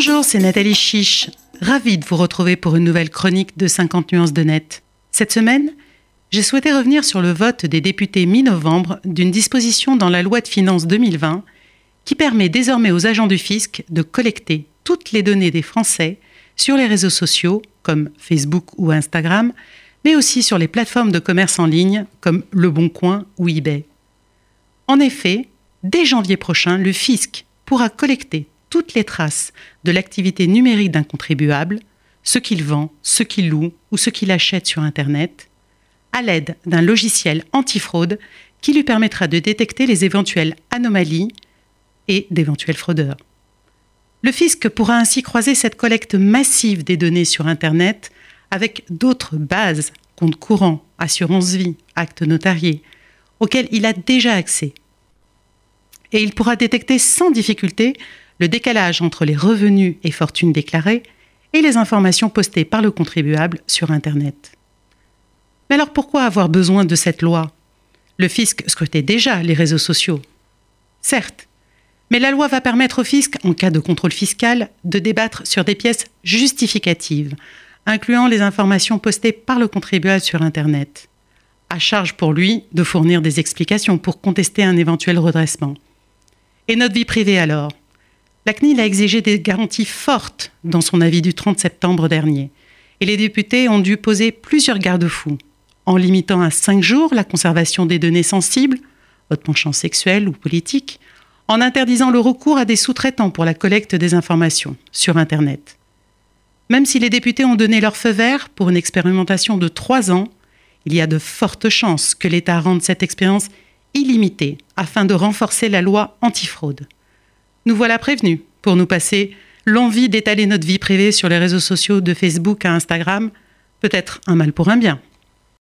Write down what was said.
Bonjour, c'est Nathalie Chiche. Ravie de vous retrouver pour une nouvelle chronique de 50 nuances de net. Cette semaine, j'ai souhaité revenir sur le vote des députés mi-novembre d'une disposition dans la loi de finances 2020 qui permet désormais aux agents du fisc de collecter toutes les données des Français sur les réseaux sociaux comme Facebook ou Instagram, mais aussi sur les plateformes de commerce en ligne comme Le Bon Coin ou eBay. En effet, dès janvier prochain, le fisc pourra collecter toutes les traces de l'activité numérique d'un contribuable, ce qu'il vend, ce qu'il loue ou ce qu'il achète sur Internet, à l'aide d'un logiciel antifraude qui lui permettra de détecter les éventuelles anomalies et d'éventuels fraudeurs. Le fisc pourra ainsi croiser cette collecte massive des données sur Internet avec d'autres bases, comptes courants, assurance vie, actes notariés, auxquels il a déjà accès. Et il pourra détecter sans difficulté le décalage entre les revenus et fortunes déclarées et les informations postées par le contribuable sur Internet. Mais alors pourquoi avoir besoin de cette loi? Le fisc scrutait déjà les réseaux sociaux. Certes, mais la loi va permettre au fisc, en cas de contrôle fiscal, de débattre sur des pièces justificatives, incluant les informations postées par le contribuable sur Internet. À charge pour lui de fournir des explications pour contester un éventuel redressement. Et notre vie privée alors? La CNIL a exigé des garanties fortes dans son avis du 30 septembre dernier. Et les députés ont dû poser plusieurs garde-fous, en limitant à cinq jours la conservation des données sensibles, votre penchant sexuel ou politique, en interdisant le recours à des sous-traitants pour la collecte des informations sur Internet. Même si les députés ont donné leur feu vert pour une expérimentation de trois ans, il y a de fortes chances que l'État rende cette expérience illimitée afin de renforcer la loi antifraude. Nous voilà prévenus pour nous passer l'envie d'étaler notre vie privée sur les réseaux sociaux de Facebook à Instagram, peut-être un mal pour un bien.